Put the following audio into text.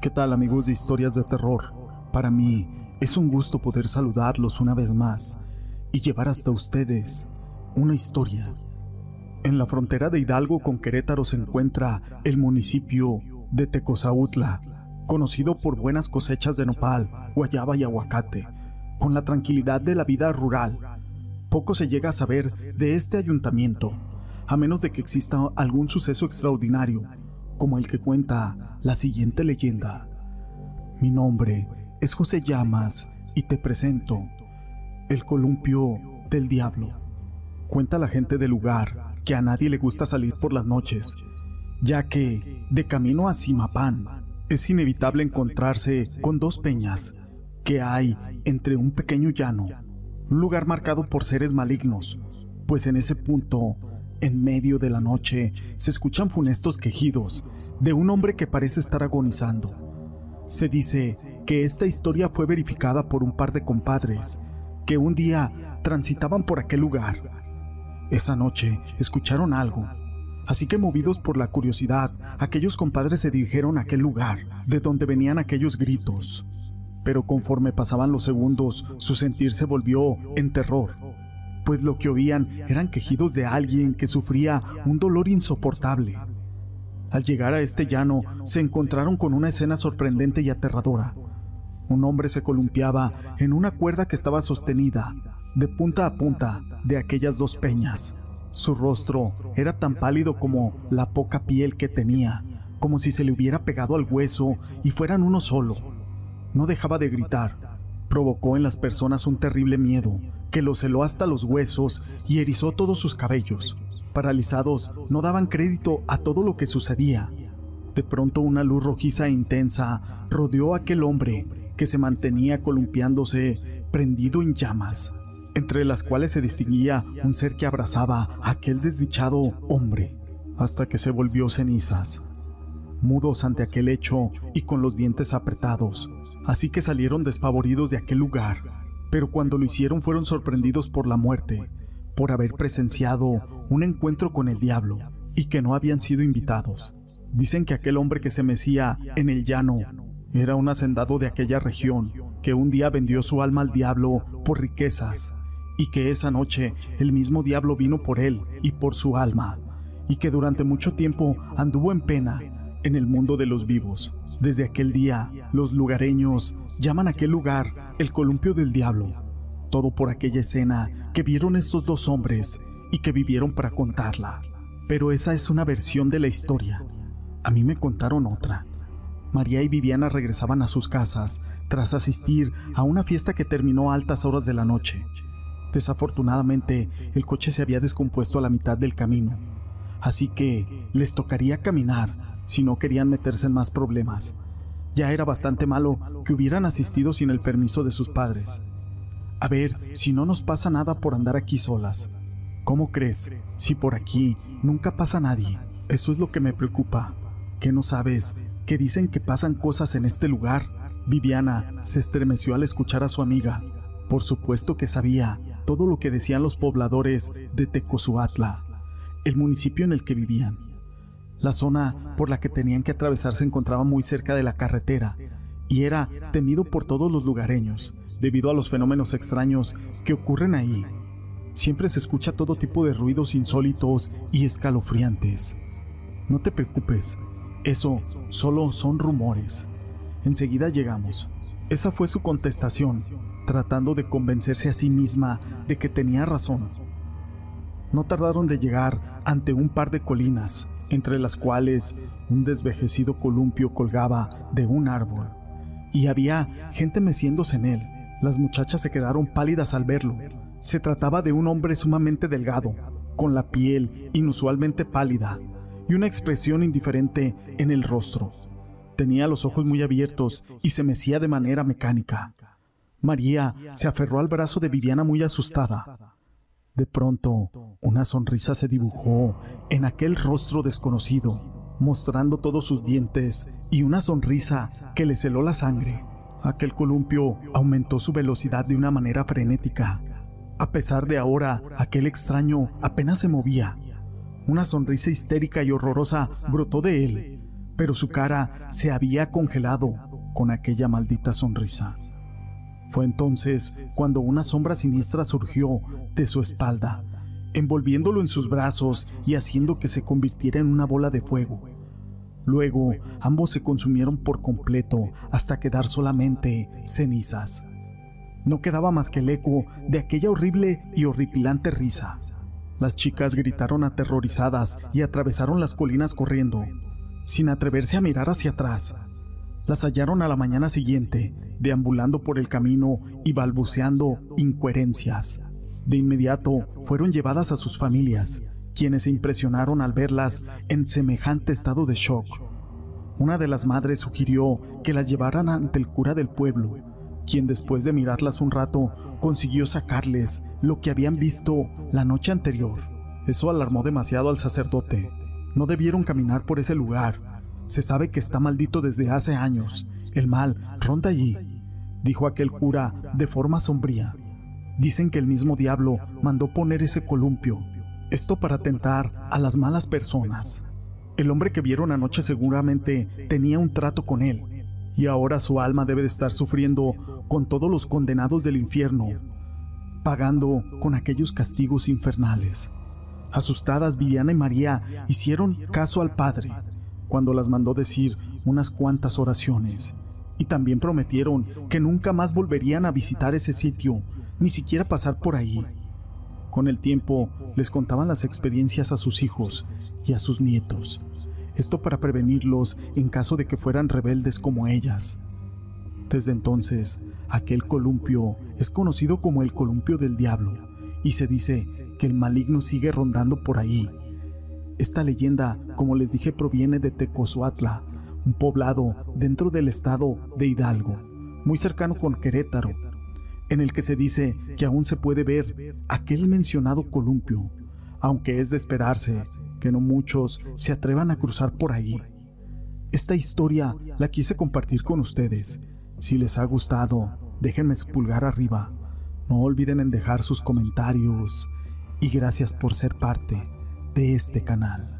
¿Qué tal amigos de historias de terror? Para mí es un gusto poder saludarlos una vez más y llevar hasta ustedes una historia. En la frontera de Hidalgo con Querétaro se encuentra el municipio de Tecozautla, conocido por buenas cosechas de nopal, guayaba y aguacate, con la tranquilidad de la vida rural. Poco se llega a saber de este ayuntamiento, a menos de que exista algún suceso extraordinario, como el que cuenta la siguiente leyenda. Mi nombre es José Llamas y te presento el columpio del diablo. Cuenta la gente del lugar que a nadie le gusta salir por las noches, ya que de camino a Simapán es inevitable encontrarse con dos peñas que hay entre un pequeño llano, un lugar marcado por seres malignos, pues en ese punto, en medio de la noche, se escuchan funestos quejidos de un hombre que parece estar agonizando. Se dice que esta historia fue verificada por un par de compadres que un día transitaban por aquel lugar. Esa noche escucharon algo, así que movidos por la curiosidad, aquellos compadres se dirigieron a aquel lugar, de donde venían aquellos gritos. Pero conforme pasaban los segundos, su sentir se volvió en terror, pues lo que oían eran quejidos de alguien que sufría un dolor insoportable. Al llegar a este llano, se encontraron con una escena sorprendente y aterradora. Un hombre se columpiaba en una cuerda que estaba sostenida, de punta a punta, de aquellas dos peñas. Su rostro era tan pálido como la poca piel que tenía, como si se le hubiera pegado al hueso y fueran uno solo. No dejaba de gritar. Provocó en las personas un terrible miedo, que lo celó hasta los huesos y erizó todos sus cabellos. Paralizados, no daban crédito a todo lo que sucedía. De pronto una luz rojiza e intensa rodeó a aquel hombre que se mantenía columpiándose, prendido en llamas, entre las cuales se distinguía un ser que abrazaba a aquel desdichado hombre, hasta que se volvió cenizas. Mudos ante aquel hecho y con los dientes apretados, así que salieron despavoridos de aquel lugar, pero cuando lo hicieron fueron sorprendidos por la muerte, por haber presenciado un encuentro con el diablo y que no habían sido invitados. Dicen que aquel hombre que se mecía en el llano era un hacendado de aquella región que un día vendió su alma al diablo por riquezas y que esa noche el mismo diablo vino por él y por su alma y que durante mucho tiempo anduvo en pena en el mundo de los vivos. Desde aquel día, los lugareños llaman aquel lugar el columpio del diablo todo por aquella escena que vieron estos dos hombres y que vivieron para contarla. Pero esa es una versión de la historia. A mí me contaron otra. María y Viviana regresaban a sus casas tras asistir a una fiesta que terminó a altas horas de la noche. Desafortunadamente, el coche se había descompuesto a la mitad del camino, así que les tocaría caminar si no querían meterse en más problemas. Ya era bastante malo que hubieran asistido sin el permiso de sus padres. A ver si no nos pasa nada por andar aquí solas. ¿Cómo crees? Si por aquí nunca pasa nadie. Eso es lo que me preocupa. ¿Qué no sabes? Que dicen que pasan cosas en este lugar. Viviana se estremeció al escuchar a su amiga. Por supuesto que sabía todo lo que decían los pobladores de Tecozuatla, el municipio en el que vivían. La zona por la que tenían que atravesar se encontraba muy cerca de la carretera y era temido por todos los lugareños debido a los fenómenos extraños que ocurren ahí. Siempre se escucha todo tipo de ruidos insólitos y escalofriantes. No te preocupes, eso solo son rumores. Enseguida llegamos. Esa fue su contestación, tratando de convencerse a sí misma de que tenía razón. No tardaron de llegar ante un par de colinas, entre las cuales un desvejecido columpio colgaba de un árbol, y había gente meciéndose en él. Las muchachas se quedaron pálidas al verlo. Se trataba de un hombre sumamente delgado, con la piel inusualmente pálida y una expresión indiferente en el rostro. Tenía los ojos muy abiertos y se mecía de manera mecánica. María se aferró al brazo de Viviana muy asustada. De pronto, una sonrisa se dibujó en aquel rostro desconocido, mostrando todos sus dientes y una sonrisa que le celó la sangre. Aquel columpio aumentó su velocidad de una manera frenética. A pesar de ahora, aquel extraño apenas se movía. Una sonrisa histérica y horrorosa brotó de él, pero su cara se había congelado con aquella maldita sonrisa. Fue entonces cuando una sombra siniestra surgió de su espalda, envolviéndolo en sus brazos y haciendo que se convirtiera en una bola de fuego. Luego, ambos se consumieron por completo hasta quedar solamente cenizas. No quedaba más que el eco de aquella horrible y horripilante risa. Las chicas gritaron aterrorizadas y atravesaron las colinas corriendo, sin atreverse a mirar hacia atrás. Las hallaron a la mañana siguiente, deambulando por el camino y balbuceando incoherencias. De inmediato fueron llevadas a sus familias, quienes se impresionaron al verlas en semejante estado de shock. Una de las madres sugirió que las llevaran ante el cura del pueblo, quien después de mirarlas un rato consiguió sacarles lo que habían visto la noche anterior. Eso alarmó demasiado al sacerdote. No debieron caminar por ese lugar. Se sabe que está maldito desde hace años. El mal ronda allí, dijo aquel cura de forma sombría. Dicen que el mismo diablo mandó poner ese columpio, esto para tentar a las malas personas. El hombre que vieron anoche seguramente tenía un trato con él, y ahora su alma debe de estar sufriendo con todos los condenados del infierno, pagando con aquellos castigos infernales. Asustadas, Viviana y María hicieron caso al Padre cuando las mandó decir unas cuantas oraciones y también prometieron que nunca más volverían a visitar ese sitio, ni siquiera pasar por ahí. Con el tiempo les contaban las experiencias a sus hijos y a sus nietos, esto para prevenirlos en caso de que fueran rebeldes como ellas. Desde entonces, aquel columpio es conocido como el columpio del diablo y se dice que el maligno sigue rondando por ahí. Esta leyenda, como les dije, proviene de Tecozuatla, un poblado dentro del estado de Hidalgo, muy cercano con Querétaro, en el que se dice que aún se puede ver aquel mencionado columpio, aunque es de esperarse que no muchos se atrevan a cruzar por ahí. Esta historia la quise compartir con ustedes. Si les ha gustado, déjenme su pulgar arriba. No olviden en dejar sus comentarios y gracias por ser parte de este canal.